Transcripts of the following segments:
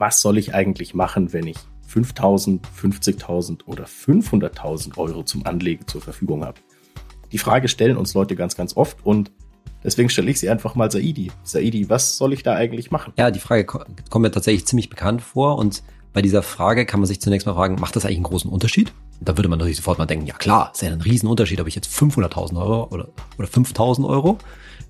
was soll ich eigentlich machen, wenn ich 5000, 50.000 oder 500.000 Euro zum Anlegen zur Verfügung habe? Die Frage stellen uns Leute ganz, ganz oft und deswegen stelle ich sie einfach mal Saidi. Saidi, was soll ich da eigentlich machen? Ja, die Frage kommt mir tatsächlich ziemlich bekannt vor und bei dieser Frage kann man sich zunächst mal fragen, macht das eigentlich einen großen Unterschied? Da würde man natürlich sofort mal denken, ja klar, ist ja ein Riesenunterschied, ob ich jetzt 500.000 Euro oder, oder 5.000 Euro.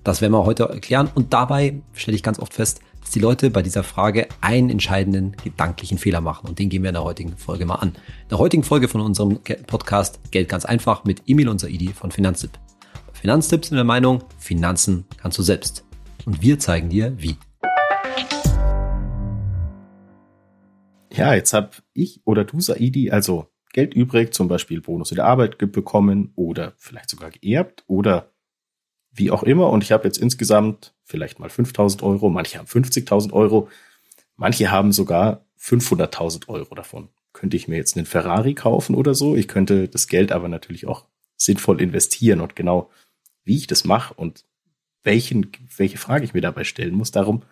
Das werden wir heute erklären. Und dabei stelle ich ganz oft fest, dass die Leute bei dieser Frage einen entscheidenden gedanklichen Fehler machen. Und den gehen wir in der heutigen Folge mal an. In der heutigen Folge von unserem Podcast Geld ganz einfach mit Emil und Saidi von Finanztipp. Bei Finanztipp sind wir der Meinung, Finanzen kannst du selbst. Und wir zeigen dir, wie. Ja, jetzt habe ich oder du, Saidi, also Geld übrig, zum Beispiel Bonus in der Arbeit bekommen oder vielleicht sogar geerbt oder wie auch immer. Und ich habe jetzt insgesamt vielleicht mal 5000 Euro, manche haben 50.000 Euro, manche haben sogar 500.000 Euro davon. Könnte ich mir jetzt einen Ferrari kaufen oder so? Ich könnte das Geld aber natürlich auch sinnvoll investieren und genau wie ich das mache und welchen, welche Frage ich mir dabei stellen muss. Darum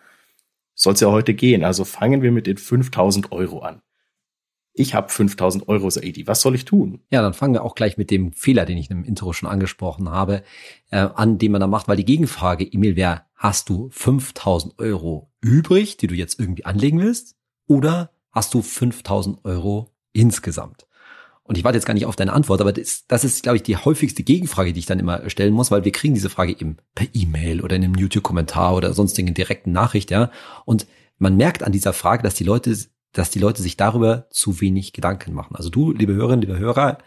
soll es ja heute gehen. Also fangen wir mit den 5000 Euro an ich habe 5000 Euro, Saidi, was soll ich tun? Ja, dann fangen wir auch gleich mit dem Fehler, den ich im Intro schon angesprochen habe, äh, an, den man da macht, weil die Gegenfrage, Emil, wäre, hast du 5000 Euro übrig, die du jetzt irgendwie anlegen willst? Oder hast du 5000 Euro insgesamt? Und ich warte jetzt gar nicht auf deine Antwort, aber das, das ist, glaube ich, die häufigste Gegenfrage, die ich dann immer stellen muss, weil wir kriegen diese Frage eben per E-Mail oder in einem YouTube-Kommentar oder sonstigen direkten Nachricht, ja. Und man merkt an dieser Frage, dass die Leute dass die Leute sich darüber zu wenig Gedanken machen. Also du, liebe Hörerinnen, liebe Hörer,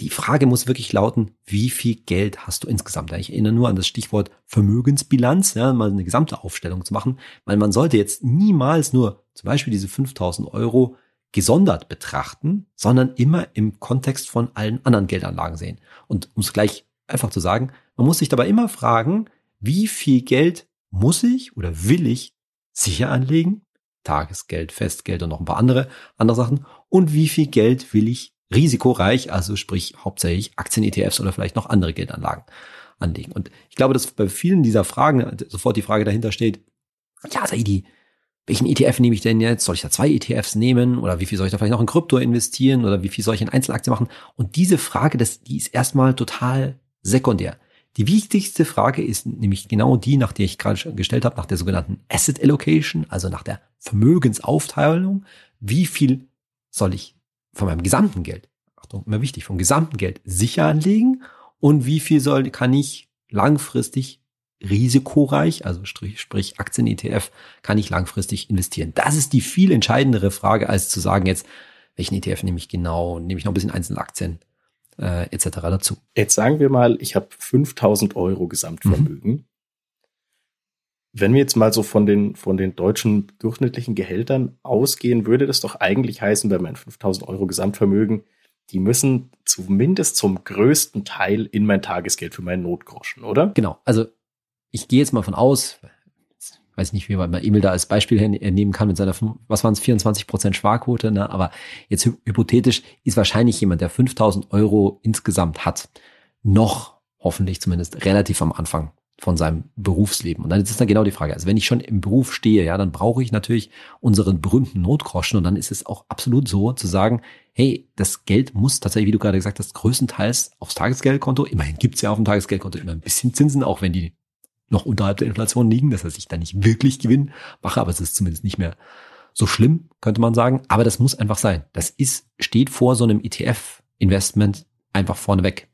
die Frage muss wirklich lauten, wie viel Geld hast du insgesamt? Ich erinnere nur an das Stichwort Vermögensbilanz, ja, mal eine gesamte Aufstellung zu machen, weil man sollte jetzt niemals nur zum Beispiel diese 5000 Euro gesondert betrachten, sondern immer im Kontext von allen anderen Geldanlagen sehen. Und um es gleich einfach zu sagen, man muss sich dabei immer fragen, wie viel Geld muss ich oder will ich sicher anlegen Tagesgeld, Festgeld und noch ein paar andere, andere Sachen. Und wie viel Geld will ich risikoreich, also sprich hauptsächlich Aktien-ETFs oder vielleicht noch andere Geldanlagen anlegen. Und ich glaube, dass bei vielen dieser Fragen sofort die Frage dahinter steht, ja, Saidi, welchen ETF nehme ich denn jetzt? Soll ich da zwei ETFs nehmen? Oder wie viel soll ich da vielleicht noch in Krypto investieren? Oder wie viel soll ich in Einzelaktien machen? Und diese Frage, das, die ist erstmal total sekundär. Die wichtigste Frage ist nämlich genau die, nach der ich gerade gestellt habe, nach der sogenannten Asset Allocation, also nach der Vermögensaufteilung. Wie viel soll ich von meinem gesamten Geld, Achtung, immer wichtig, vom gesamten Geld sicher anlegen und wie viel soll, kann ich langfristig risikoreich, also sprich, sprich Aktien-ETF, kann ich langfristig investieren? Das ist die viel entscheidendere Frage, als zu sagen jetzt, welchen ETF nehme ich genau, nehme ich noch ein bisschen Einzelaktien äh, etc. dazu. Jetzt sagen wir mal, ich habe 5000 Euro Gesamtvermögen. Mhm. Wenn wir jetzt mal so von den, von den deutschen durchschnittlichen Gehältern ausgehen, würde das doch eigentlich heißen, bei meinen 5000 Euro Gesamtvermögen, die müssen zumindest zum größten Teil in mein Tagesgeld für meinen Notgroschen, oder? Genau. Also ich gehe jetzt mal von aus, weiß nicht, wie man Emil da als Beispiel nehmen kann mit seiner, was waren es, 24 Prozent Sparquote, ne? aber jetzt hypothetisch ist wahrscheinlich jemand, der 5000 Euro insgesamt hat, noch hoffentlich zumindest relativ am Anfang von seinem Berufsleben. Und dann ist dann genau die Frage, also wenn ich schon im Beruf stehe, ja, dann brauche ich natürlich unseren berühmten Notgroschen und dann ist es auch absolut so zu sagen, hey, das Geld muss tatsächlich, wie du gerade gesagt hast, größtenteils aufs Tagesgeldkonto, immerhin gibt's ja auf dem Tagesgeldkonto immer ein bisschen Zinsen, auch wenn die noch unterhalb der Inflation liegen. Das heißt, ich da nicht wirklich Gewinn mache, aber es ist zumindest nicht mehr so schlimm, könnte man sagen. Aber das muss einfach sein. Das ist, steht vor so einem ETF-Investment einfach vorneweg.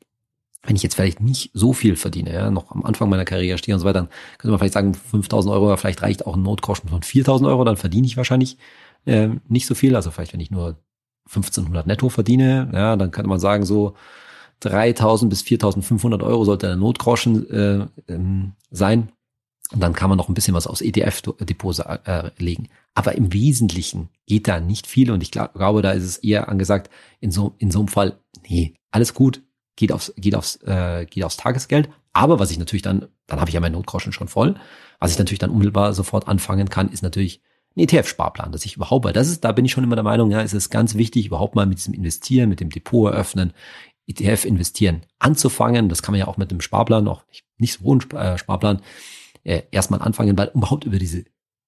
Wenn ich jetzt vielleicht nicht so viel verdiene, ja, noch am Anfang meiner Karriere stehe und so weiter, dann könnte man vielleicht sagen, 5000 Euro, vielleicht reicht auch ein Notgroschen von 4000 Euro, dann verdiene ich wahrscheinlich äh, nicht so viel. Also vielleicht, wenn ich nur 1500 netto verdiene, ja, dann könnte man sagen, so 3000 bis 4500 Euro sollte der Notgroschen äh, ähm, sein. Und dann kann man noch ein bisschen was aus ETF-Depots äh, legen. Aber im Wesentlichen geht da nicht viel und ich glaub, glaube, da ist es eher angesagt, in so, in so einem Fall, nee, alles gut, geht aufs, geht aufs, äh, geht aufs Tagesgeld. Aber was ich natürlich dann, dann habe ich ja meinen Notgroschen schon voll. Was ich natürlich dann unmittelbar sofort anfangen kann, ist natürlich ein ETF-Sparplan, dass ich überhaupt, weil das ist, da bin ich schon immer der Meinung, ja, es ist ganz wichtig, überhaupt mal mit diesem Investieren, mit dem Depot eröffnen, ETF investieren anzufangen. Das kann man ja auch mit einem Sparplan, auch nicht, nicht so hohen äh, Sparplan, äh, erstmal anfangen, weil überhaupt über diese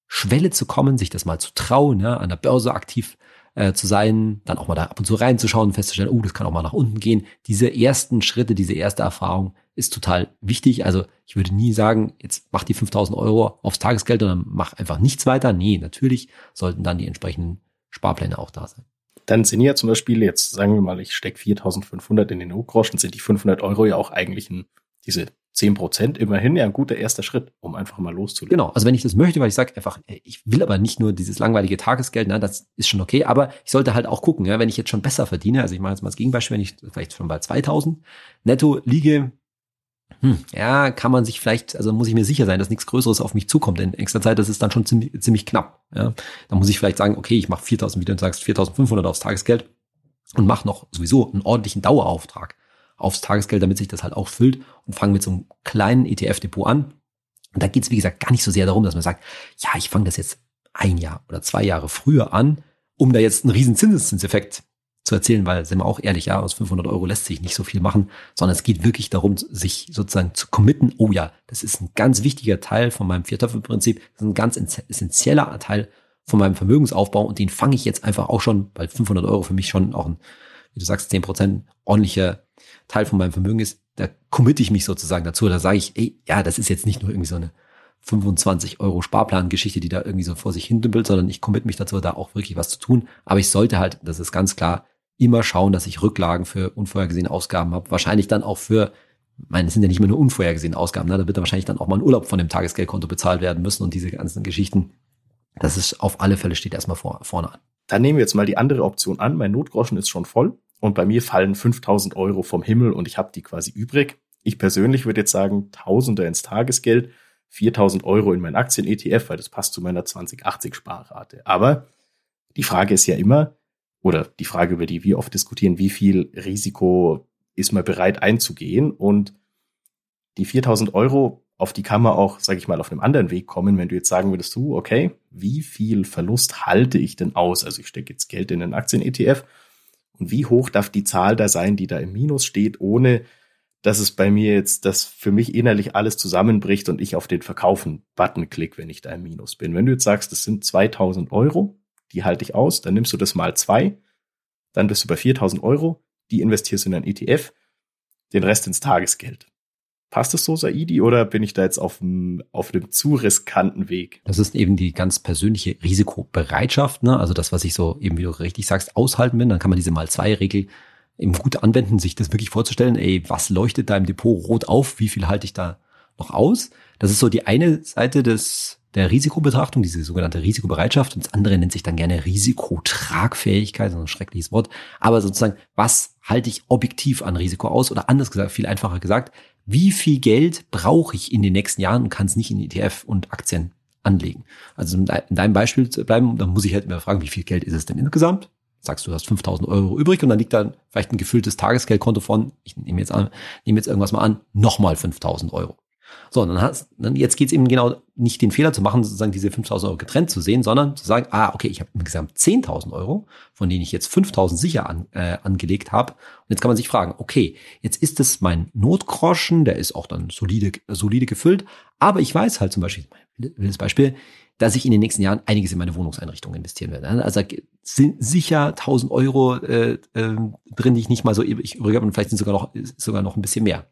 Schwelle zu kommen, sich das mal zu trauen, ja, an der Börse aktiv äh, zu sein, dann auch mal da ab und zu reinzuschauen, festzustellen, oh, das kann auch mal nach unten gehen. Diese ersten Schritte, diese erste Erfahrung ist total wichtig. Also ich würde nie sagen, jetzt mach die 5000 Euro aufs Tagesgeld und dann mach einfach nichts weiter. Nee, natürlich sollten dann die entsprechenden Sparpläne auch da sein. Dann sind ja zum Beispiel, jetzt sagen wir mal, ich stecke 4500 in den Notgroschen, sind die 500 Euro ja auch eigentlich ein, diese 10 Prozent immerhin ja ein guter erster Schritt, um einfach mal loszulegen. Genau, also wenn ich das möchte, weil ich sage einfach, ich will aber nicht nur dieses langweilige Tagesgeld, ne, das ist schon okay, aber ich sollte halt auch gucken, ja, wenn ich jetzt schon besser verdiene, also ich mache jetzt mal das Gegenbeispiel, wenn ich vielleicht schon bei 2000 netto liege, hm, ja, kann man sich vielleicht, also muss ich mir sicher sein, dass nichts Größeres auf mich zukommt in extra Zeit, das ist dann schon ziemlich, ziemlich knapp. Ja. Dann muss ich vielleicht sagen, okay, ich mache 4000, wie du sagst, 4500 aufs Tagesgeld und mache noch sowieso einen ordentlichen Dauerauftrag aufs Tagesgeld, damit sich das halt auch füllt und fange mit so einem kleinen ETF-Depot an. Und da geht es, wie gesagt, gar nicht so sehr darum, dass man sagt, ja, ich fange das jetzt ein Jahr oder zwei Jahre früher an, um da jetzt einen riesen Zinseszinseffekt zu erzählen, weil, sind wir auch ehrlich, ja, aus 500 Euro lässt sich nicht so viel machen, sondern es geht wirklich darum, sich sozusagen zu committen, oh ja, das ist ein ganz wichtiger Teil von meinem Viertöpfe-Prinzip, das ist ein ganz essentieller Teil von meinem Vermögensaufbau und den fange ich jetzt einfach auch schon, weil 500 Euro für mich schon auch ein, wie du sagst, 10 Prozent ordentlicher Teil von meinem Vermögen ist, da committe ich mich sozusagen dazu, da sage ich, ey, ja, das ist jetzt nicht nur irgendwie so eine 25 Euro Sparplan-Geschichte, die da irgendwie so vor sich hin dümpelt, sondern ich committe mich dazu, da auch wirklich was zu tun. Aber ich sollte halt, das ist ganz klar, immer schauen, dass ich Rücklagen für unvorhergesehene Ausgaben habe. Wahrscheinlich dann auch für, meine, es sind ja nicht mehr nur unvorhergesehene Ausgaben, ne? da wird dann wahrscheinlich dann auch mal ein Urlaub von dem Tagesgeldkonto bezahlt werden müssen und diese ganzen Geschichten. Das ist auf alle Fälle steht erstmal vor, vorne an. Dann nehmen wir jetzt mal die andere Option an. Mein Notgroschen ist schon voll und bei mir fallen 5000 Euro vom Himmel und ich habe die quasi übrig. Ich persönlich würde jetzt sagen, Tausende ins Tagesgeld, 4000 Euro in mein Aktien-ETF, weil das passt zu meiner 2080-Sparrate. Aber die Frage ist ja immer, oder die Frage, über die wir oft diskutieren, wie viel Risiko ist man bereit einzugehen? Und die 4000 Euro, auf die kann man auch, sage ich mal, auf einem anderen Weg kommen, wenn du jetzt sagen würdest, du, okay, wie viel Verlust halte ich denn aus? Also ich stecke jetzt Geld in einen Aktien-ETF und wie hoch darf die Zahl da sein, die da im Minus steht, ohne dass es bei mir jetzt, dass für mich innerlich alles zusammenbricht und ich auf den Verkaufen-Button klicke, wenn ich da im Minus bin. Wenn du jetzt sagst, das sind 2000 Euro, die halte ich aus, dann nimmst du das mal zwei, dann bist du bei 4000 Euro, die investierst in ein ETF, den Rest ins Tagesgeld. Passt das so, Saidi, oder bin ich da jetzt auf einem, auf einem zu riskanten Weg? Das ist eben die ganz persönliche Risikobereitschaft, ne? Also das, was ich so eben, wie du richtig sagst, aushalten bin. Dann kann man diese mal zwei Regel eben gut anwenden, sich das wirklich vorzustellen. Ey, was leuchtet da im Depot rot auf? Wie viel halte ich da noch aus? Das ist so die eine Seite des der Risikobetrachtung, diese sogenannte Risikobereitschaft. Und das andere nennt sich dann gerne Risikotragfähigkeit, so ein schreckliches Wort. Aber sozusagen, was halte ich objektiv an Risiko aus? Oder anders gesagt, viel einfacher gesagt, wie viel Geld brauche ich in den nächsten Jahren und kann es nicht in ETF und Aktien anlegen? Also in deinem Beispiel zu bleiben, dann muss ich halt immer fragen, wie viel Geld ist es denn insgesamt? Sagst du, du hast 5000 Euro übrig und dann liegt dann vielleicht ein gefülltes Tagesgeldkonto von, ich nehme jetzt an, nehme jetzt irgendwas mal an, nochmal 5000 Euro. So, dann hast, dann jetzt geht's eben genau nicht den Fehler zu machen, sozusagen diese 5.000 Euro getrennt zu sehen, sondern zu sagen, ah, okay, ich habe insgesamt 10.000 Euro, von denen ich jetzt 5.000 sicher an, äh, angelegt habe. Und jetzt kann man sich fragen, okay, jetzt ist es mein Notgroschen, der ist auch dann solide, solide gefüllt, aber ich weiß halt zum Beispiel, wildes Beispiel, dass ich in den nächsten Jahren einiges in meine Wohnungseinrichtung investieren werde. Also sind sicher 1000 Euro äh, äh, drin, die ich nicht mal so übrig habe und vielleicht sind sogar noch sogar noch ein bisschen mehr.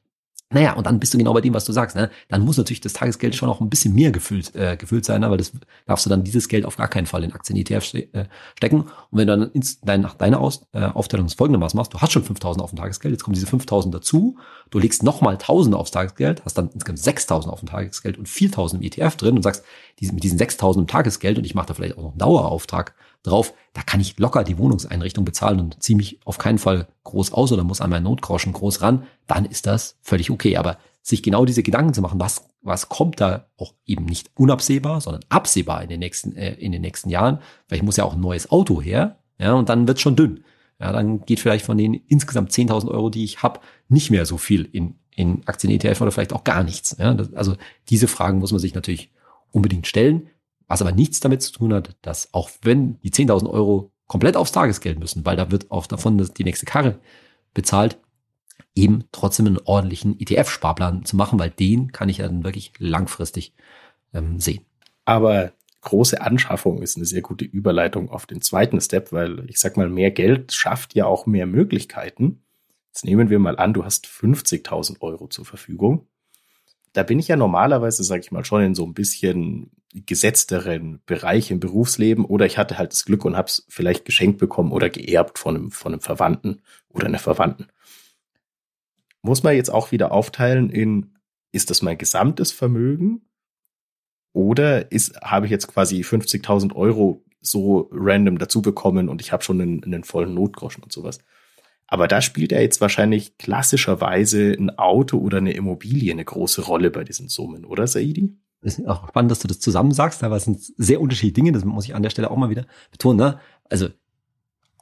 Naja, und dann bist du genau bei dem, was du sagst. Ne? Dann muss natürlich das Tagesgeld schon noch ein bisschen mehr gefüllt, äh, gefüllt sein, ne? weil das darfst du dann dieses Geld auf gar keinen Fall in Aktien ETF äh, stecken. Und wenn du dann ins, dein, nach deiner Aus, äh, Aufteilung das folgendermaßen machst, du hast schon 5000 auf dem Tagesgeld, jetzt kommen diese 5000 dazu, du legst nochmal 1000 aufs Tagesgeld, hast dann insgesamt 6000 auf dem Tagesgeld und 4000 im ETF drin und sagst, mit diesen 6000 im Tagesgeld und ich mache da vielleicht auch noch einen Dauerauftrag, drauf, da kann ich locker die Wohnungseinrichtung bezahlen und ziehe mich auf keinen Fall groß aus oder muss an meinen Notgroschen groß ran, dann ist das völlig okay. Aber sich genau diese Gedanken zu machen, was, was kommt da auch eben nicht unabsehbar, sondern absehbar in den nächsten, äh, in den nächsten Jahren, weil ich muss ja auch ein neues Auto her, ja, und dann wird's schon dünn. Ja, dann geht vielleicht von den insgesamt 10.000 Euro, die ich habe, nicht mehr so viel in, in Aktien-ETF oder vielleicht auch gar nichts. Ja, das, also diese Fragen muss man sich natürlich unbedingt stellen. Was aber nichts damit zu tun hat, dass auch wenn die 10.000 Euro komplett aufs Tagesgeld müssen, weil da wird auch davon die nächste Karre bezahlt, eben trotzdem einen ordentlichen ETF-Sparplan zu machen, weil den kann ich ja dann wirklich langfristig ähm, sehen. Aber große Anschaffung ist eine sehr gute Überleitung auf den zweiten Step, weil ich sag mal, mehr Geld schafft ja auch mehr Möglichkeiten. Jetzt nehmen wir mal an, du hast 50.000 Euro zur Verfügung. Da bin ich ja normalerweise, sage ich mal, schon in so ein bisschen gesetzteren Bereich im Berufsleben oder ich hatte halt das Glück und habe es vielleicht geschenkt bekommen oder geerbt von einem, von einem Verwandten oder einer Verwandten. Muss man jetzt auch wieder aufteilen in, ist das mein gesamtes Vermögen oder ist, habe ich jetzt quasi 50.000 Euro so random dazu bekommen und ich habe schon einen, einen vollen Notgroschen und sowas. Aber da spielt ja jetzt wahrscheinlich klassischerweise ein Auto oder eine Immobilie eine große Rolle bei diesen Summen, oder Saidi? Ist auch spannend, dass du das zusammen sagst, aber es sind sehr unterschiedliche Dinge, das muss ich an der Stelle auch mal wieder betonen. Ne? Also,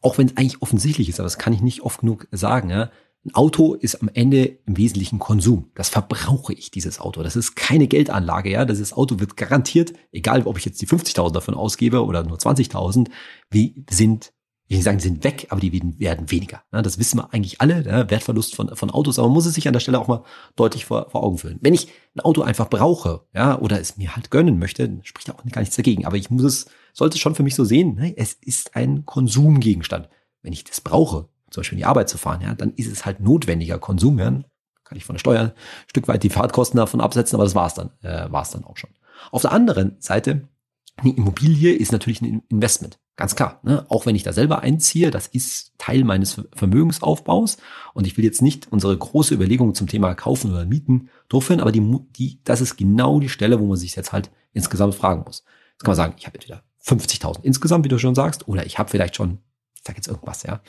auch wenn es eigentlich offensichtlich ist, aber das kann ich nicht oft genug sagen, ja, ein Auto ist am Ende im Wesentlichen Konsum. Das verbrauche ich, dieses Auto. Das ist keine Geldanlage, ja. Das Auto wird garantiert, egal ob ich jetzt die 50.000 davon ausgebe oder nur 20.000, wie sind ich will nicht sagen, sind weg, aber die werden weniger. Das wissen wir eigentlich alle, Wertverlust von, von Autos, aber man muss es sich an der Stelle auch mal deutlich vor, vor Augen führen. Wenn ich ein Auto einfach brauche, ja, oder es mir halt gönnen möchte, spricht auch gar nichts dagegen. Aber ich muss es, sollte es schon für mich so sehen, ne? es ist ein Konsumgegenstand. Wenn ich das brauche, zum Beispiel in die Arbeit zu fahren, ja, dann ist es halt notwendiger Konsum, ja. Kann ich von der Steuer ein Stück weit die Fahrtkosten davon absetzen, aber das war's dann, äh, war's dann auch schon. Auf der anderen Seite, eine Immobilie ist natürlich ein Investment. Ganz klar. Ne? Auch wenn ich da selber einziehe, das ist Teil meines Vermögensaufbaus. Und ich will jetzt nicht unsere große Überlegung zum Thema Kaufen oder Mieten durchführen, aber die, die, das ist genau die Stelle, wo man sich jetzt halt insgesamt fragen muss. Jetzt kann man sagen, ich habe entweder 50.000 insgesamt, wie du schon sagst, oder ich habe vielleicht schon, ich sag jetzt irgendwas, ja,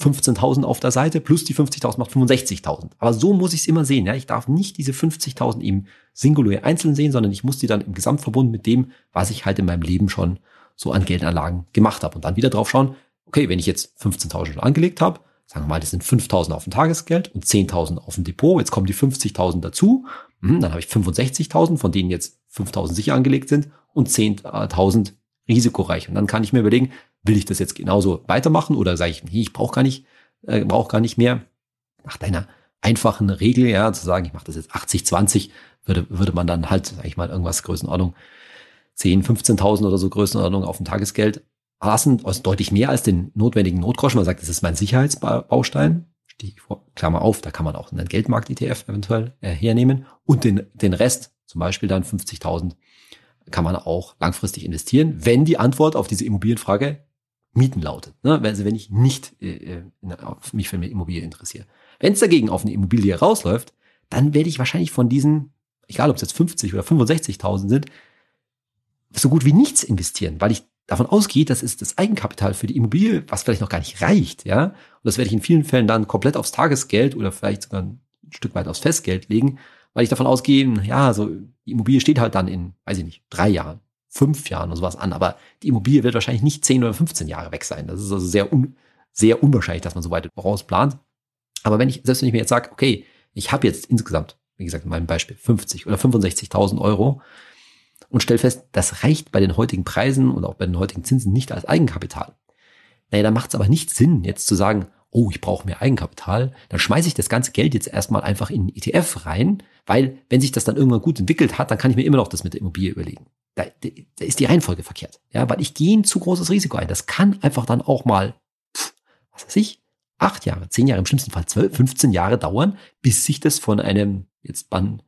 15.000 auf der Seite plus die 50.000 macht 65.000. Aber so muss ich es immer sehen. Ja? Ich darf nicht diese 50.000 eben singulär einzeln sehen, sondern ich muss die dann im Gesamtverbund mit dem, was ich halt in meinem Leben schon so an Geldanlagen gemacht habe. Und dann wieder drauf schauen, okay, wenn ich jetzt 15.000 schon angelegt habe, sagen wir mal, das sind 5.000 auf dem Tagesgeld und 10.000 auf dem Depot, jetzt kommen die 50.000 dazu, hm, dann habe ich 65.000, von denen jetzt 5.000 sicher angelegt sind und 10.000 risikoreich. Und dann kann ich mir überlegen, will ich das jetzt genauso weitermachen oder sage ich, nee, ich brauche gar nicht, äh, brauche gar nicht mehr. Nach deiner einfachen Regel, ja, zu sagen, ich mache das jetzt 80, 20, würde, würde man dann halt, sag ich mal, irgendwas Größenordnung 10, 15.000 oder so Größenordnung auf dem Tagesgeld lassen, also deutlich mehr als den notwendigen Notgroschen. Man sagt, das ist mein Sicherheitsbaustein. Klammer auf, da kann man auch einen Geldmarkt-ETF eventuell äh, hernehmen. Und den, den Rest, zum Beispiel dann 50.000, kann man auch langfristig investieren, wenn die Antwort auf diese Immobilienfrage Mieten lautet. Ne? Also wenn ich nicht äh, äh mich für eine Immobilie interessiere. Wenn es dagegen auf eine Immobilie rausläuft, dann werde ich wahrscheinlich von diesen, egal ob es jetzt 50 oder 65.000 sind, so gut wie nichts investieren, weil ich davon ausgehe, das ist das Eigenkapital für die Immobilie, was vielleicht noch gar nicht reicht, ja. Und das werde ich in vielen Fällen dann komplett aufs Tagesgeld oder vielleicht sogar ein Stück weit aufs Festgeld legen, weil ich davon ausgehe, ja, so die Immobilie steht halt dann in, weiß ich nicht, drei Jahren, fünf Jahren oder sowas an, aber die Immobilie wird wahrscheinlich nicht zehn oder 15 Jahre weg sein. Das ist also sehr un, sehr unwahrscheinlich, dass man so weit vorausplant. Aber wenn ich, selbst wenn ich mir jetzt sage, okay, ich habe jetzt insgesamt, wie gesagt, in meinem Beispiel 50 oder 65.000 Euro, und stell fest, das reicht bei den heutigen Preisen und auch bei den heutigen Zinsen nicht als Eigenkapital. Naja, da macht es aber nicht Sinn, jetzt zu sagen, oh, ich brauche mehr Eigenkapital, dann schmeiße ich das ganze Geld jetzt erstmal einfach in einen ETF rein, weil wenn sich das dann irgendwann gut entwickelt hat, dann kann ich mir immer noch das mit der Immobilie überlegen. Da, da ist die Reihenfolge verkehrt. Ja, weil ich gehe ein zu großes Risiko ein. Das kann einfach dann auch mal, pff, was weiß ich, acht Jahre, zehn Jahre, im schlimmsten Fall zwölf, 15 Jahre dauern, bis sich das von einem, jetzt an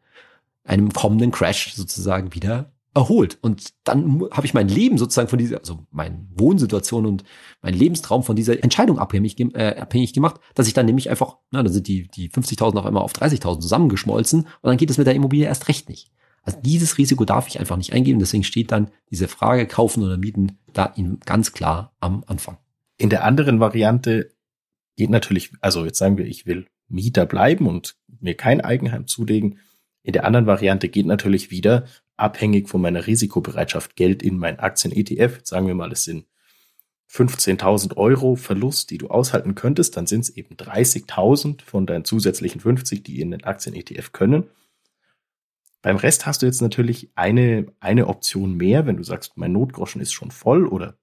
einem kommenden Crash sozusagen wieder erholt. Und dann habe ich mein Leben sozusagen von dieser, also meine Wohnsituation und mein Lebenstraum von dieser Entscheidung abhängig, äh, abhängig gemacht, dass ich dann nämlich einfach, na, dann sind die, die 50.000 auf einmal auf 30.000 zusammengeschmolzen und dann geht es mit der Immobilie erst recht nicht. Also dieses Risiko darf ich einfach nicht eingehen. Deswegen steht dann diese Frage kaufen oder mieten da ganz klar am Anfang. In der anderen Variante geht natürlich, also jetzt sagen wir, ich will Mieter bleiben und mir kein Eigenheim zulegen. In der anderen Variante geht natürlich wieder, abhängig von meiner Risikobereitschaft Geld in mein Aktien-ETF. Sagen wir mal, es sind 15.000 Euro Verlust, die du aushalten könntest, dann sind es eben 30.000 von deinen zusätzlichen 50, die in den Aktien-ETF können. Beim Rest hast du jetzt natürlich eine, eine Option mehr, wenn du sagst, mein Notgroschen ist schon voll oder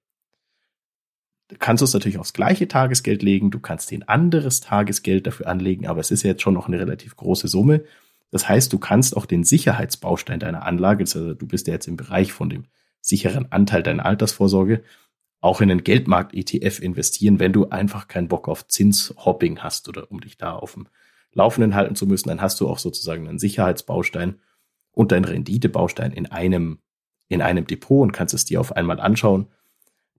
kannst du es natürlich aufs gleiche Tagesgeld legen, du kannst den anderes Tagesgeld dafür anlegen, aber es ist ja jetzt schon noch eine relativ große Summe. Das heißt, du kannst auch den Sicherheitsbaustein deiner Anlage, also du bist ja jetzt im Bereich von dem sicheren Anteil deiner Altersvorsorge auch in den Geldmarkt-ETF investieren, wenn du einfach keinen Bock auf Zinshopping hast oder um dich da auf dem Laufenden halten zu müssen, dann hast du auch sozusagen einen Sicherheitsbaustein und deinen Renditebaustein in einem, in einem Depot und kannst es dir auf einmal anschauen.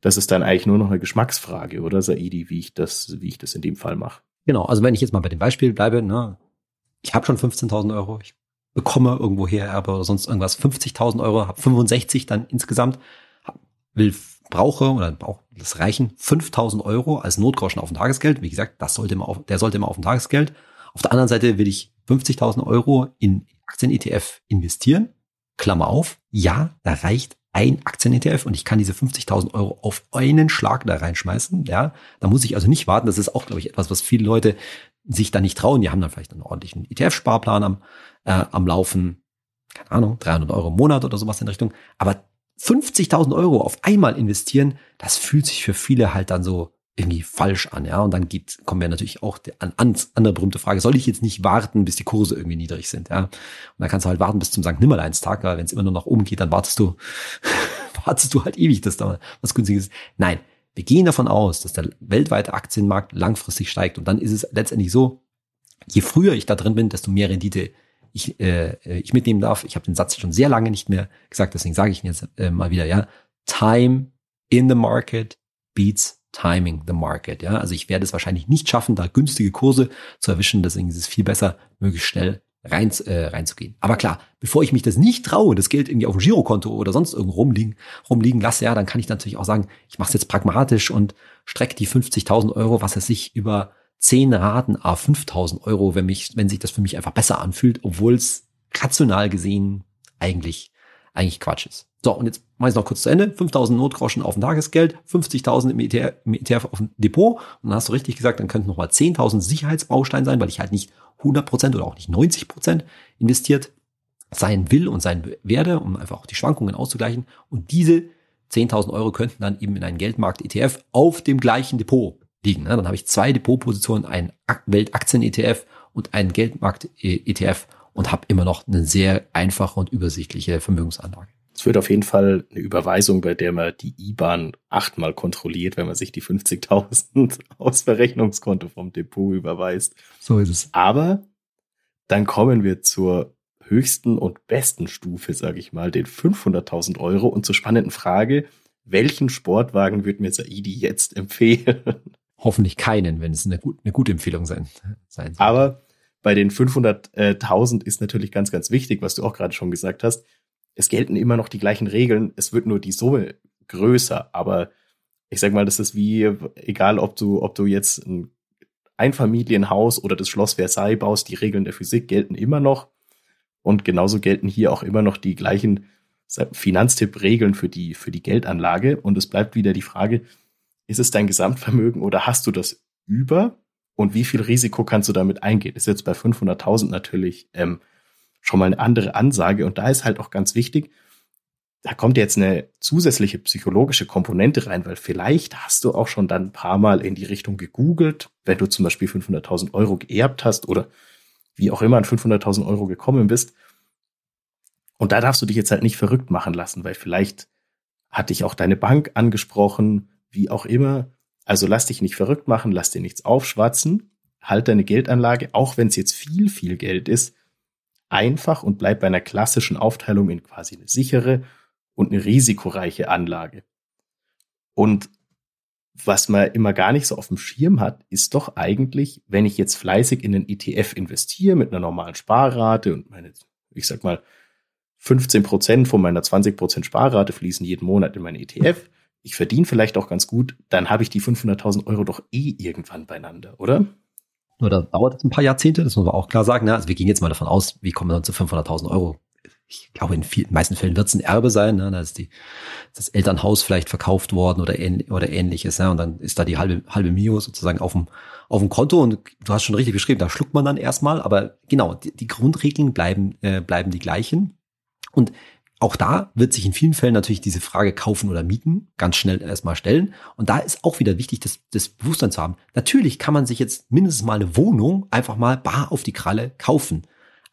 Das ist dann eigentlich nur noch eine Geschmacksfrage, oder Saidi, wie ich das, wie ich das in dem Fall mache. Genau, also wenn ich jetzt mal bei dem Beispiel bleibe, ne, ich habe schon 15.000 Euro, ich bekomme irgendwo her Erbe oder sonst irgendwas 50.000 Euro, habe 65 dann insgesamt, will brauche oder auch das reichen 5.000 Euro als Notgroschen auf dem Tagesgeld. Wie gesagt, das sollte immer auf, der sollte immer auf dem Tagesgeld. Auf der anderen Seite will ich 50.000 Euro in Aktien-ETF investieren. Klammer auf, ja, da reicht ein Aktien-ETF und ich kann diese 50.000 Euro auf einen Schlag da reinschmeißen. Ja, da muss ich also nicht warten. Das ist auch, glaube ich, etwas, was viele Leute sich da nicht trauen. Die haben dann vielleicht einen ordentlichen ETF-Sparplan am, äh, am Laufen. Keine Ahnung, 300 Euro im Monat oder sowas in Richtung. Aber 50.000 Euro auf einmal investieren, das fühlt sich für viele halt dann so irgendwie falsch an, ja. Und dann geht, kommen wir natürlich auch an, an andere berühmte Frage, soll ich jetzt nicht warten, bis die Kurse irgendwie niedrig sind, ja? Und dann kannst du halt warten bis zum St. Nimmerleinstag, weil wenn es immer nur nach oben geht, dann wartest du, wartest du halt ewig, dass da was günstiges ist. Nein, wir gehen davon aus, dass der weltweite Aktienmarkt langfristig steigt. Und dann ist es letztendlich so, je früher ich da drin bin, desto mehr Rendite ich, äh, ich mitnehmen darf. Ich habe den Satz schon sehr lange nicht mehr gesagt, deswegen sage ich ihn jetzt äh, mal wieder, ja. Time in the market beats timing the market. Ja, also ich werde es wahrscheinlich nicht schaffen, da günstige Kurse zu erwischen. Deswegen ist es viel besser, möglichst schnell rein, äh, reinzugehen. Aber klar, bevor ich mich das nicht traue, das Geld irgendwie auf dem Girokonto oder sonst irgendwo rumliegen, rumliegen lasse, ja, dann kann ich natürlich auch sagen, ich mache es jetzt pragmatisch und strecke die 50.000 Euro, was es sich über 10 Raten a 5.000 Euro, wenn mich, wenn sich das für mich einfach besser anfühlt, obwohl es rational gesehen eigentlich, eigentlich Quatsch ist. So, und jetzt mache ich noch kurz zu Ende. 5.000 Notgroschen auf dem Tagesgeld, 50.000 im ETF, im ETF auf dem Depot. Und dann hast du richtig gesagt, dann könnten nochmal 10.000 Sicherheitsbaustein sein, weil ich halt nicht 100% oder auch nicht 90% investiert sein will und sein werde, um einfach auch die Schwankungen auszugleichen. Und diese 10.000 Euro könnten dann eben in einen Geldmarkt-ETF auf dem gleichen Depot liegen. Dann habe ich zwei Depotpositionen, einen Weltaktien-ETF und einen Geldmarkt-ETF und habe immer noch eine sehr einfache und übersichtliche Vermögensanlage. Es wird auf jeden Fall eine Überweisung, bei der man die IBAN achtmal kontrolliert, wenn man sich die 50.000 aus Verrechnungskonto vom Depot überweist. So ist es. Aber dann kommen wir zur höchsten und besten Stufe, sage ich mal, den 500.000 Euro und zur spannenden Frage, welchen Sportwagen wird mir Saidi jetzt empfehlen? Hoffentlich keinen, wenn es eine, gut, eine gute Empfehlung sein, sein soll. Aber bei den 500.000 ist natürlich ganz, ganz wichtig, was du auch gerade schon gesagt hast es gelten immer noch die gleichen Regeln, es wird nur die Summe größer, aber ich sag mal, das ist wie, egal ob du, ob du jetzt ein Einfamilienhaus oder das Schloss Versailles baust, die Regeln der Physik gelten immer noch. Und genauso gelten hier auch immer noch die gleichen Finanztipp-Regeln für die, für die Geldanlage. Und es bleibt wieder die Frage, ist es dein Gesamtvermögen oder hast du das über? Und wie viel Risiko kannst du damit eingehen? Ist jetzt bei 500.000 natürlich ähm, schon mal eine andere Ansage. Und da ist halt auch ganz wichtig, da kommt jetzt eine zusätzliche psychologische Komponente rein, weil vielleicht hast du auch schon dann ein paar Mal in die Richtung gegoogelt, wenn du zum Beispiel 500.000 Euro geerbt hast oder wie auch immer an 500.000 Euro gekommen bist. Und da darfst du dich jetzt halt nicht verrückt machen lassen, weil vielleicht hat dich auch deine Bank angesprochen, wie auch immer. Also lass dich nicht verrückt machen, lass dir nichts aufschwatzen, halt deine Geldanlage, auch wenn es jetzt viel, viel Geld ist, einfach und bleibt bei einer klassischen Aufteilung in quasi eine sichere und eine risikoreiche Anlage. Und was man immer gar nicht so auf dem Schirm hat, ist doch eigentlich, wenn ich jetzt fleißig in einen ETF investiere mit einer normalen Sparrate und meine, ich sag mal, 15 Prozent von meiner 20 Prozent Sparrate fließen jeden Monat in meinen ETF. Ich verdiene vielleicht auch ganz gut, dann habe ich die 500.000 Euro doch eh irgendwann beieinander, oder? Nur da dauert es ein paar Jahrzehnte, das muss man auch klar sagen. Ne? Also wir gehen jetzt mal davon aus, wie kommen wir dann zu 500.000 Euro? Ich glaube, in vielen, meisten Fällen wird es ein Erbe sein. Ne? Da ist die, das Elternhaus vielleicht verkauft worden oder, ähn, oder ähnliches. Ne? Und dann ist da die halbe, halbe Mio sozusagen auf dem, auf dem Konto. Und du hast schon richtig beschrieben, da schluckt man dann erstmal. Aber genau, die, die Grundregeln bleiben, äh, bleiben die gleichen. Und auch da wird sich in vielen Fällen natürlich diese Frage kaufen oder mieten ganz schnell erstmal stellen. Und da ist auch wieder wichtig, das, das Bewusstsein zu haben. Natürlich kann man sich jetzt mindestens mal eine Wohnung einfach mal bar auf die Kralle kaufen.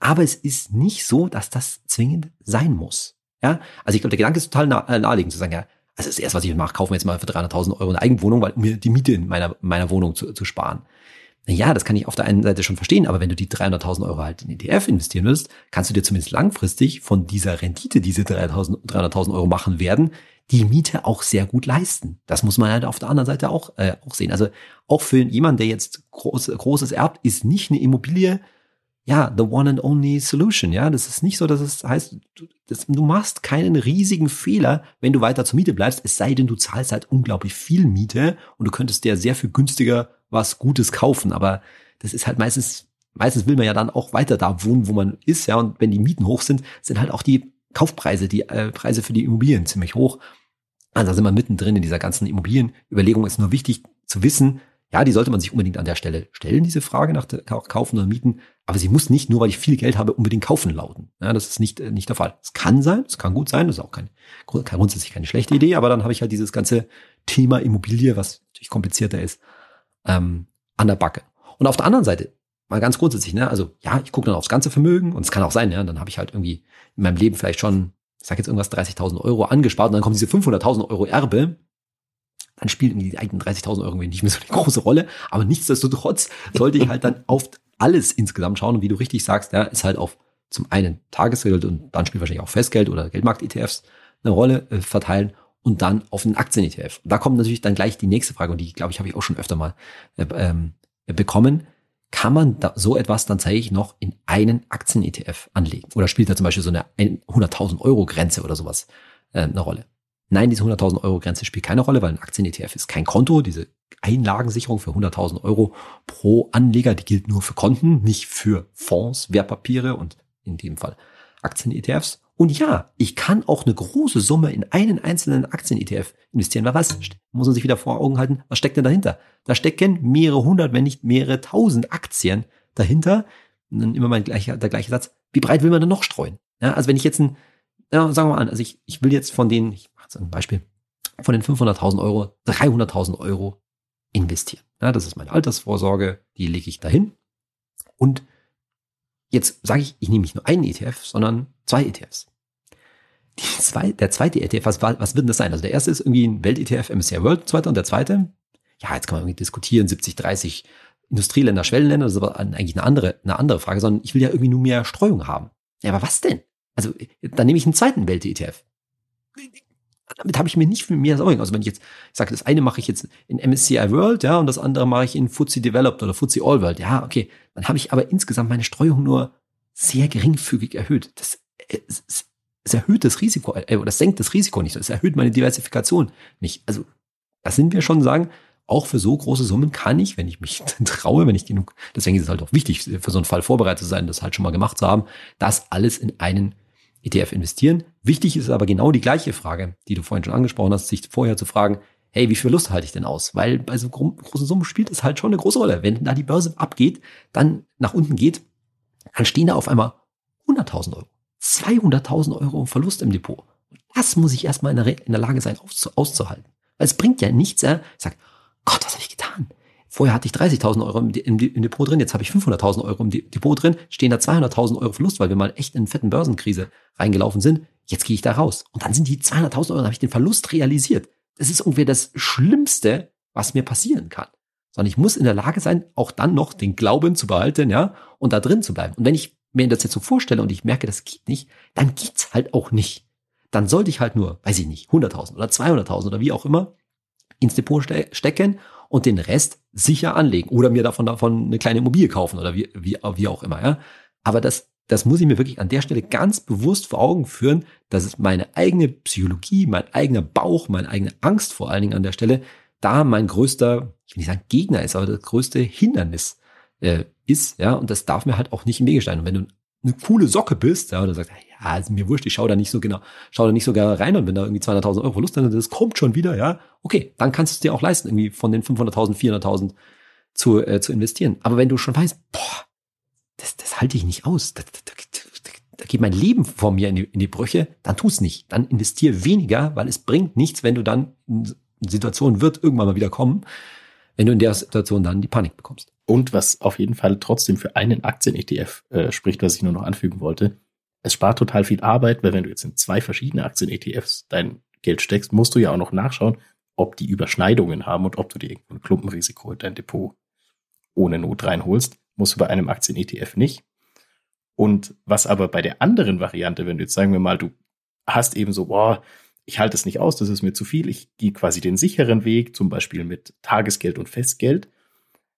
Aber es ist nicht so, dass das zwingend sein muss. Ja, also ich glaube, der Gedanke ist total äh, naheliegend zu sagen, ja, also das erste, was ich mache, kaufen wir jetzt mal für 300.000 Euro eine Eigenwohnung, weil um mir die Miete in meiner, meiner Wohnung zu, zu sparen. Ja, das kann ich auf der einen Seite schon verstehen, aber wenn du die 300.000 Euro halt in ETF investieren willst, kannst du dir zumindest langfristig von dieser Rendite, diese 300.000 Euro machen werden, die Miete auch sehr gut leisten. Das muss man halt auf der anderen Seite auch, äh, auch sehen. Also auch für jemanden, der jetzt groß, Großes erbt, ist nicht eine Immobilie ja, the one and only solution. Ja, das ist nicht so, dass es heißt, du, das, du machst keinen riesigen Fehler, wenn du weiter zur Miete bleibst, es sei denn, du zahlst halt unglaublich viel Miete und du könntest dir sehr viel günstiger was Gutes kaufen. Aber das ist halt meistens, meistens will man ja dann auch weiter da wohnen, wo man ist. Ja, und wenn die Mieten hoch sind, sind halt auch die Kaufpreise, die äh, Preise für die Immobilien ziemlich hoch. Also da sind wir mittendrin in dieser ganzen Immobilienüberlegung. Ist nur wichtig zu wissen, ja, die sollte man sich unbedingt an der Stelle stellen, diese Frage nach Kaufen oder Mieten. Aber sie muss nicht, nur weil ich viel Geld habe, unbedingt kaufen lauten. Ja, das ist nicht, äh, nicht der Fall. Es kann sein, es kann gut sein, das ist auch kein, grundsätzlich keine schlechte Idee, aber dann habe ich halt dieses ganze Thema Immobilie, was natürlich komplizierter ist, ähm, an der Backe. Und auf der anderen Seite, mal ganz grundsätzlich, ne, also ja, ich gucke dann aufs ganze Vermögen und es kann auch sein, ja, dann habe ich halt irgendwie in meinem Leben vielleicht schon, ich sag jetzt irgendwas 30.000 Euro angespart und dann kommen diese 500.000 Euro Erbe dann spielen die eigenen 30.000 Euro nicht mehr so eine große Rolle. Aber nichtsdestotrotz sollte ich halt dann auf alles insgesamt schauen. Und wie du richtig sagst, ja, ist halt auf zum einen Tagesgeld und dann spielt wahrscheinlich auch Festgeld oder Geldmarkt-ETFs eine Rolle äh, verteilen und dann auf einen Aktien-ETF. Da kommt natürlich dann gleich die nächste Frage und die, glaube ich, habe ich auch schon öfter mal äh, ähm, bekommen. Kann man da so etwas dann tatsächlich noch in einen Aktien-ETF anlegen? Oder spielt da zum Beispiel so eine 100.000 Euro Grenze oder sowas äh, eine Rolle? Nein, diese 100.000 Euro Grenze spielt keine Rolle, weil ein Aktien-ETF ist kein Konto. Diese Einlagensicherung für 100.000 Euro pro Anleger, die gilt nur für Konten, nicht für Fonds, Wertpapiere und in dem Fall Aktien-ETFs. Und ja, ich kann auch eine große Summe in einen einzelnen Aktien-ETF investieren. Weil was muss man sich wieder vor Augen halten? Was steckt denn dahinter? Da stecken mehrere hundert, wenn nicht mehrere tausend Aktien dahinter. Und dann immer mein gleicher, der gleiche Satz. Wie breit will man denn noch streuen? Ja, also wenn ich jetzt ein, ja, sagen wir mal an, also ich, ich will jetzt von den, ich ein Beispiel, von den 500.000 Euro 300.000 Euro investieren. Ja, das ist meine Altersvorsorge, die lege ich dahin. Und jetzt sage ich, ich nehme nicht nur einen ETF, sondern zwei ETFs. Zwei, der zweite ETF, was, was wird denn das sein? Also der erste ist irgendwie ein Welt-ETF, MSCI World und so. Und der zweite, ja, jetzt kann man irgendwie diskutieren, 70, 30 Industrieländer, Schwellenländer, das ist aber eigentlich eine andere, eine andere Frage, sondern ich will ja irgendwie nur mehr Streuung haben. Ja, aber was denn? Also, dann nehme ich einen zweiten Welt-ETF damit habe ich mir nicht viel mehr Sorgen. Also wenn ich jetzt ich sage, das eine mache ich jetzt in MSCI World, ja, und das andere mache ich in FTSE Developed oder FTSE All World, ja, okay, dann habe ich aber insgesamt meine Streuung nur sehr geringfügig erhöht. Das, es, es, es erhöht das Risiko, äh, oder senkt das Risiko nicht, es erhöht meine Diversifikation nicht. Also da sind wir schon sagen, auch für so große Summen kann ich, wenn ich mich traue, wenn ich genug, deswegen ist es halt auch wichtig, für so einen Fall vorbereitet zu sein, das halt schon mal gemacht zu haben, das alles in einen ETF investieren. Wichtig ist aber genau die gleiche Frage, die du vorhin schon angesprochen hast, sich vorher zu fragen, hey, wie viel Lust halte ich denn aus? Weil bei so großen Summen spielt es halt schon eine große Rolle. Wenn da die Börse abgeht, dann nach unten geht, dann stehen da auf einmal 100.000 Euro, 200.000 Euro Verlust im Depot. Das muss ich erstmal in der, in der Lage sein, auszuhalten. Weil es bringt ja nichts, ja. Ich sag, Gott, was habe ich getan? Vorher hatte ich 30.000 Euro im, im, Depot drin, jetzt habe ich 500.000 Euro im Depot drin, stehen da 200.000 Euro Verlust, weil wir mal echt in eine fetten Börsenkrise reingelaufen sind. Jetzt gehe ich da raus. Und dann sind die 200.000 Euro, habe ich den Verlust realisiert. Das ist ungefähr das Schlimmste, was mir passieren kann. Sondern ich muss in der Lage sein, auch dann noch den Glauben zu behalten, ja, und da drin zu bleiben. Und wenn ich mir das jetzt so vorstelle und ich merke, das geht nicht, dann geht's halt auch nicht. Dann sollte ich halt nur, weiß ich nicht, 100.000 oder 200.000 oder wie auch immer ins Depot ste stecken und den Rest sicher anlegen oder mir davon, davon eine kleine Immobilie kaufen oder wie, wie, wie auch immer. Ja? Aber das, das muss ich mir wirklich an der Stelle ganz bewusst vor Augen führen, dass es meine eigene Psychologie, mein eigener Bauch, meine eigene Angst vor allen Dingen an der Stelle, da mein größter, ich will nicht sagen Gegner ist, aber das größte Hindernis äh, ist, ja, und das darf mir halt auch nicht im Wege stehen. Und wenn du eine coole Socke bist, ja, oder sagst, ja, also mir wurscht, ich schau da nicht so genau, schau da nicht so gerne rein und wenn da irgendwie 200.000 Euro Verlust dann das kommt schon wieder, ja, okay, dann kannst du es dir auch leisten, irgendwie von den 500.000, 400.000 zu, äh, zu investieren. Aber wenn du schon weißt, boah, das, das halte ich nicht aus, da, da, da, da geht mein Leben vor mir in die, in die Brüche, dann tu es nicht. Dann investier weniger, weil es bringt nichts, wenn du dann in Situationen wird irgendwann mal wieder kommen, wenn du in der Situation dann die Panik bekommst. Und was auf jeden Fall trotzdem für einen Aktien-ETF äh, spricht, was ich nur noch anfügen wollte, es spart total viel Arbeit, weil wenn du jetzt in zwei verschiedene Aktien-ETFs dein Geld steckst, musst du ja auch noch nachschauen, ob die Überschneidungen haben und ob du dir irgendwo ein Klumpenrisiko in dein Depot ohne Not reinholst. Musst du bei einem Aktien-ETF nicht. Und was aber bei der anderen Variante, wenn du jetzt sagen wir mal, du hast eben so, boah, ich halte es nicht aus, das ist mir zu viel, ich gehe quasi den sicheren Weg, zum Beispiel mit Tagesgeld und Festgeld,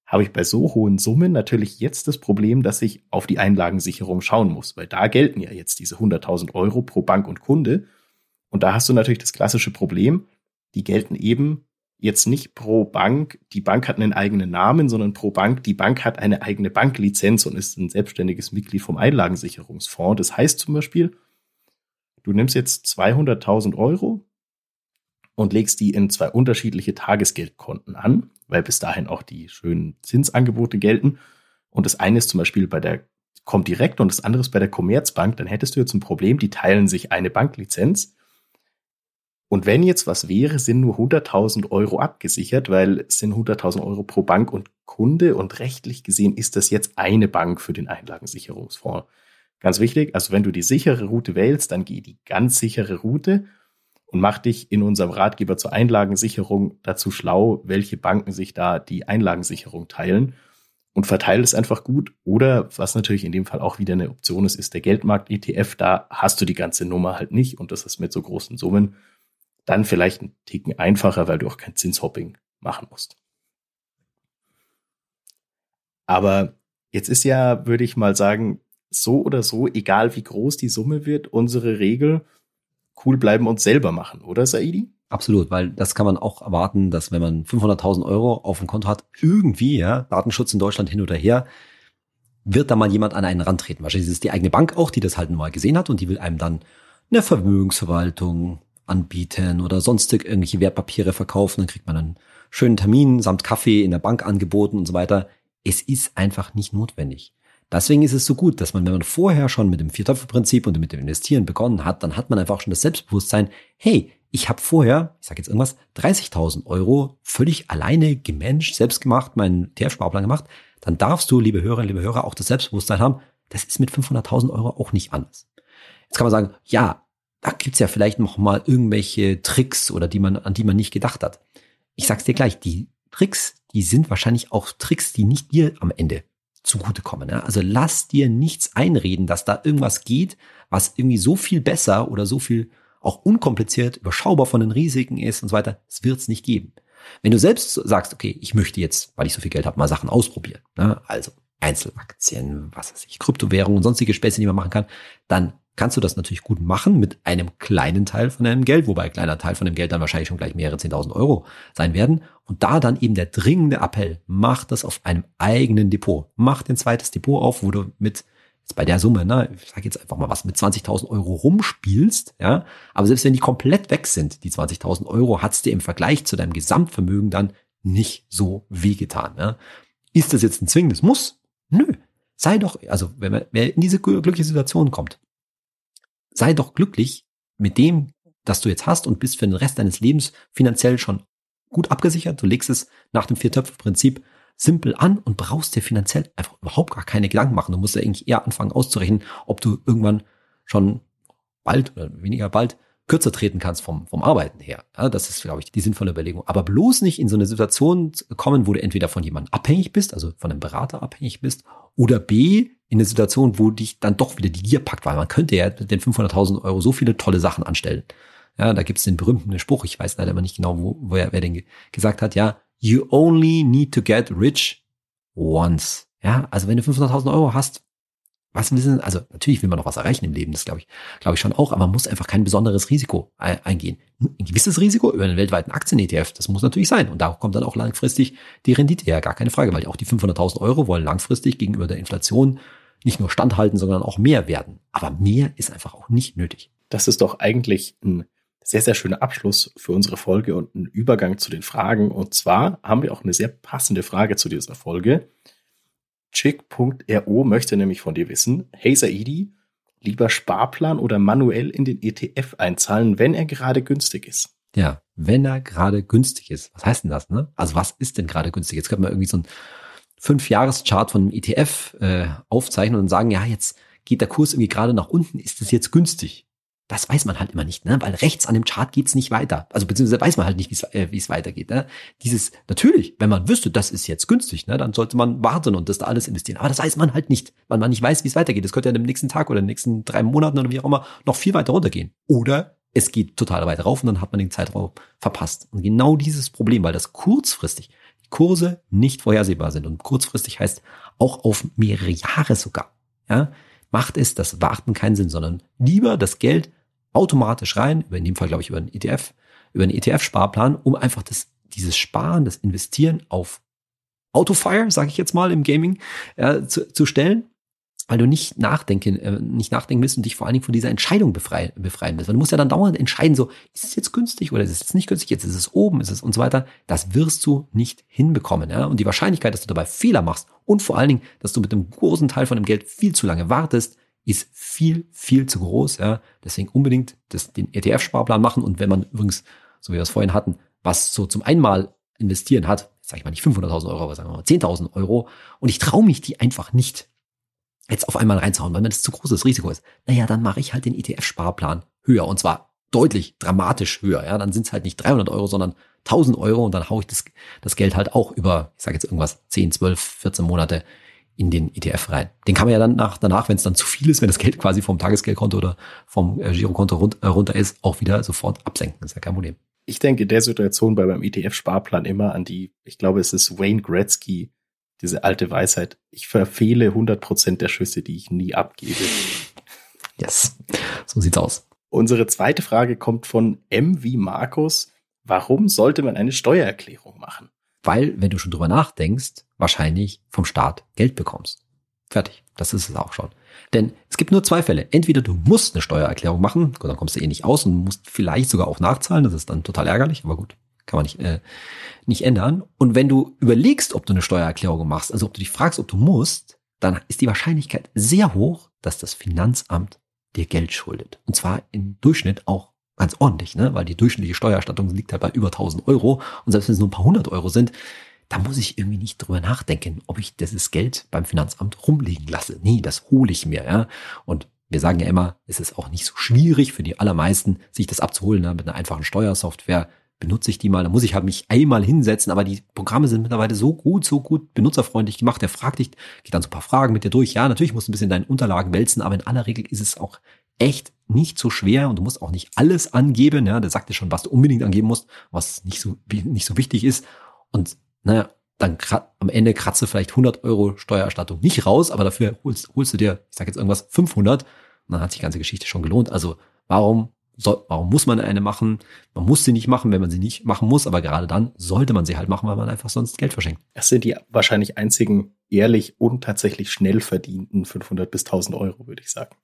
habe ich bei so hohen Summen natürlich jetzt das Problem, dass ich auf die Einlagensicherung schauen muss, weil da gelten ja jetzt diese 100.000 Euro pro Bank und Kunde. Und da hast du natürlich das klassische Problem, die gelten eben jetzt nicht pro Bank, die Bank hat einen eigenen Namen, sondern pro Bank, die Bank hat eine eigene Banklizenz und ist ein selbstständiges Mitglied vom Einlagensicherungsfonds. Das heißt zum Beispiel, du nimmst jetzt 200.000 Euro und legst die in zwei unterschiedliche Tagesgeldkonten an, weil bis dahin auch die schönen Zinsangebote gelten. Und das eine ist zum Beispiel bei der Comdirect und das andere ist bei der Commerzbank. Dann hättest du jetzt ein Problem, die teilen sich eine Banklizenz und wenn jetzt was wäre, sind nur 100.000 Euro abgesichert, weil es sind 100.000 Euro pro Bank und Kunde und rechtlich gesehen ist das jetzt eine Bank für den Einlagensicherungsfonds. Ganz wichtig, also wenn du die sichere Route wählst, dann geh die ganz sichere Route und mach dich in unserem Ratgeber zur Einlagensicherung dazu schlau, welche Banken sich da die Einlagensicherung teilen und verteile es einfach gut. Oder was natürlich in dem Fall auch wieder eine Option ist, ist der Geldmarkt-ETF. Da hast du die ganze Nummer halt nicht und das ist mit so großen Summen dann vielleicht ein Ticken einfacher, weil du auch kein Zinshopping machen musst. Aber jetzt ist ja, würde ich mal sagen, so oder so, egal wie groß die Summe wird, unsere Regel, cool bleiben und selber machen, oder Saidi? Absolut, weil das kann man auch erwarten, dass wenn man 500.000 Euro auf dem Konto hat, irgendwie, ja, Datenschutz in Deutschland hin oder her, wird da mal jemand an einen rantreten. Wahrscheinlich ist es die eigene Bank auch, die das halt mal gesehen hat und die will einem dann eine Vermögensverwaltung, anbieten oder sonstig irgendwelche Wertpapiere verkaufen, dann kriegt man einen schönen Termin samt Kaffee in der Bank angeboten und so weiter. Es ist einfach nicht notwendig. Deswegen ist es so gut, dass man, wenn man vorher schon mit dem Viertöpfe-Prinzip und mit dem Investieren begonnen hat, dann hat man einfach schon das Selbstbewusstsein, hey, ich habe vorher, ich sage jetzt irgendwas, 30.000 Euro völlig alleine gemanagt, selbst gemacht, meinen TF-Sparplan gemacht, dann darfst du, liebe Hörerinnen, liebe Hörer, auch das Selbstbewusstsein haben, das ist mit 500.000 Euro auch nicht anders. Jetzt kann man sagen, ja, da gibt's ja vielleicht noch mal irgendwelche Tricks oder die man, an die man nicht gedacht hat. Ich sag's dir gleich, die Tricks, die sind wahrscheinlich auch Tricks, die nicht dir am Ende zugutekommen. Ja? Also lass dir nichts einreden, dass da irgendwas geht, was irgendwie so viel besser oder so viel auch unkompliziert, überschaubar von den Risiken ist und so weiter. Es wird's nicht geben. Wenn du selbst sagst, okay, ich möchte jetzt, weil ich so viel Geld habe, mal Sachen ausprobieren, ne? also Einzelaktien, was weiß ich, Kryptowährungen und sonstige Späße, die man machen kann, dann kannst du das natürlich gut machen mit einem kleinen Teil von deinem Geld, wobei ein kleiner Teil von dem Geld dann wahrscheinlich schon gleich mehrere 10.000 Euro sein werden. Und da dann eben der dringende Appell, mach das auf einem eigenen Depot. Mach ein zweites Depot auf, wo du mit jetzt bei der Summe, ne, ich sage jetzt einfach mal was, mit 20.000 Euro rumspielst, ja, aber selbst wenn die komplett weg sind, die 20.000 Euro, hat's dir im Vergleich zu deinem Gesamtvermögen dann nicht so wehgetan. Ja. Ist das jetzt ein zwingendes Muss? Nö. Sei doch, also wenn man, wer in diese glückliche Situation kommt, sei doch glücklich mit dem, das du jetzt hast und bist für den Rest deines Lebens finanziell schon gut abgesichert. Du legst es nach dem Viertöpfe-Prinzip simpel an und brauchst dir finanziell einfach überhaupt gar keine Gedanken machen. Du musst ja eigentlich eher anfangen auszurechnen, ob du irgendwann schon bald oder weniger bald kürzer treten kannst vom, vom Arbeiten her. Ja, das ist, glaube ich, die sinnvolle Überlegung. Aber bloß nicht in so eine Situation kommen, wo du entweder von jemandem abhängig bist, also von einem Berater abhängig bist, oder B, in eine Situation, wo dich dann doch wieder die Gier packt, weil man könnte ja mit den 500.000 Euro so viele tolle Sachen anstellen. Ja, da gibt's den berühmten Spruch, ich weiß leider immer nicht genau, wo, wo er, wer den gesagt hat, ja, you only need to get rich once. Ja, also wenn du 500.000 Euro hast, was wissen, also natürlich will man noch was erreichen im Leben, das glaube ich, glaube ich schon auch, aber man muss einfach kein besonderes Risiko eingehen. Ein gewisses Risiko über einen weltweiten Aktien-ETF, das muss natürlich sein. Und da kommt dann auch langfristig die Rendite her, gar keine Frage, weil auch die 500.000 Euro wollen langfristig gegenüber der Inflation nicht nur standhalten, sondern auch mehr werden. Aber mehr ist einfach auch nicht nötig. Das ist doch eigentlich ein sehr, sehr schöner Abschluss für unsere Folge und ein Übergang zu den Fragen. Und zwar haben wir auch eine sehr passende Frage zu dieser Folge. Chick.ro möchte nämlich von dir wissen, hey Saidi, lieber Sparplan oder manuell in den ETF einzahlen, wenn er gerade günstig ist? Ja, wenn er gerade günstig ist. Was heißt denn das? Ne? Also was ist denn gerade günstig? Jetzt könnte man irgendwie so ein Fünf-Jahres-Chart von einem ETF äh, aufzeichnen und sagen, ja, jetzt geht der Kurs irgendwie gerade nach unten, ist es jetzt günstig? Das weiß man halt immer nicht, ne? weil rechts an dem Chart geht's nicht weiter. Also beziehungsweise weiß man halt nicht, äh, wie es weitergeht. Ne? Dieses, natürlich, wenn man wüsste, das ist jetzt günstig, ne? dann sollte man warten und das da alles investieren. Aber das weiß man halt nicht, weil man nicht weiß, wie es weitergeht. Das könnte ja in dem nächsten Tag oder in den nächsten drei Monaten oder wie auch immer noch viel weiter runtergehen. Oder es geht total weit rauf und dann hat man den Zeitraum verpasst. Und genau dieses Problem, weil das kurzfristig Kurse nicht vorhersehbar sind. Und kurzfristig heißt auch auf mehrere Jahre sogar, ja, macht es das Warten keinen Sinn, sondern lieber das Geld automatisch rein, in dem Fall glaube ich über einen ETF, über einen ETF-Sparplan, um einfach das, dieses Sparen, das Investieren auf Autofire, sage ich jetzt mal im Gaming, äh, zu, zu stellen weil du nicht nachdenken, äh, nicht nachdenken willst und dich vor allen Dingen von dieser Entscheidung befreien, befreien willst. Weil du musst ja dann dauernd entscheiden, so, ist es jetzt günstig oder ist es jetzt nicht günstig, jetzt ist es oben, ist es und so weiter. Das wirst du nicht hinbekommen, ja. Und die Wahrscheinlichkeit, dass du dabei Fehler machst und vor allen Dingen, dass du mit einem großen Teil von dem Geld viel zu lange wartest, ist viel, viel zu groß, ja. Deswegen unbedingt das, den ETF-Sparplan machen und wenn man übrigens, so wie wir es vorhin hatten, was so zum einmal investieren hat, sag ich mal nicht 500.000 Euro, aber sagen wir mal 10.000 Euro und ich traue mich die einfach nicht jetzt auf einmal reinzuhauen, weil mir das zu großes Risiko ist. Naja, dann mache ich halt den ETF-Sparplan höher und zwar deutlich dramatisch höher. Ja, dann sind es halt nicht 300 Euro, sondern 1000 Euro und dann haue ich das, das Geld halt auch über, ich sage jetzt irgendwas, 10, 12, 14 Monate in den ETF rein. Den kann man ja dann nach, danach, wenn es dann zu viel ist, wenn das Geld quasi vom Tagesgeldkonto oder vom äh, Girokonto run, äh, runter ist, auch wieder sofort absenken. Das ist ja kein Problem. Ich denke in der Situation bei beim ETF-Sparplan immer an die, ich glaube, es ist Wayne Gretzky, diese alte Weisheit, ich verfehle 100% der Schüsse, die ich nie abgebe. Yes, so sieht's aus. Unsere zweite Frage kommt von M wie Markus. Warum sollte man eine Steuererklärung machen? Weil, wenn du schon drüber nachdenkst, wahrscheinlich vom Staat Geld bekommst. Fertig. Das ist es auch schon. Denn es gibt nur zwei Fälle. Entweder du musst eine Steuererklärung machen, dann kommst du eh nicht aus und musst vielleicht sogar auch nachzahlen. Das ist dann total ärgerlich, aber gut, kann man nicht, äh, nicht ändern. Und wenn du überlegst, ob du eine Steuererklärung machst, also ob du dich fragst, ob du musst, dann ist die Wahrscheinlichkeit sehr hoch, dass das Finanzamt dir Geld schuldet. Und zwar im Durchschnitt auch ganz ordentlich, ne? weil die durchschnittliche Steuererstattung liegt halt bei über 1000 Euro. Und selbst wenn es nur ein paar hundert Euro sind, da muss ich irgendwie nicht drüber nachdenken, ob ich dieses Geld beim Finanzamt rumliegen lasse. Nee, das hole ich mir. Ja? Und wir sagen ja immer, es ist auch nicht so schwierig für die allermeisten, sich das abzuholen ne? mit einer einfachen Steuersoftware benutze ich die mal, da muss ich halt mich einmal hinsetzen, aber die Programme sind mittlerweile so gut, so gut benutzerfreundlich gemacht. Der fragt dich, geht dann so ein paar Fragen mit dir durch. Ja, natürlich musst du ein bisschen deine Unterlagen wälzen, aber in aller Regel ist es auch echt nicht so schwer und du musst auch nicht alles angeben. Ja, der sagt dir schon, was du unbedingt angeben musst, was nicht so, nicht so wichtig ist. Und naja, dann am Ende kratzt du vielleicht 100 Euro Steuererstattung nicht raus, aber dafür holst, holst du dir, ich sag jetzt irgendwas, 500 und dann hat sich die ganze Geschichte schon gelohnt. Also warum soll, warum muss man eine machen? Man muss sie nicht machen, wenn man sie nicht machen muss, aber gerade dann sollte man sie halt machen, weil man einfach sonst Geld verschenkt. Das sind die wahrscheinlich einzigen ehrlich und tatsächlich schnell verdienten 500 bis 1000 Euro, würde ich sagen.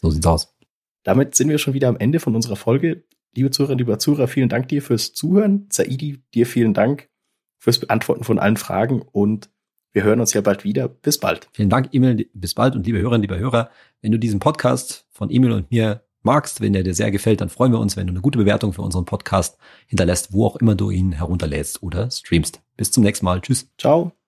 So sieht's aus. Damit sind wir schon wieder am Ende von unserer Folge. Liebe Zuhörerinnen, lieber Zuhörer, vielen Dank dir fürs Zuhören. Saidi, dir vielen Dank fürs Beantworten von allen Fragen und wir hören uns ja bald wieder. Bis bald. Vielen Dank, Emil. Bis bald und liebe Hörerinnen, lieber Hörer, wenn du diesen Podcast von Emil und mir magst, wenn der dir sehr gefällt, dann freuen wir uns, wenn du eine gute Bewertung für unseren Podcast hinterlässt, wo auch immer du ihn herunterlädst oder streamst. Bis zum nächsten Mal. Tschüss. Ciao.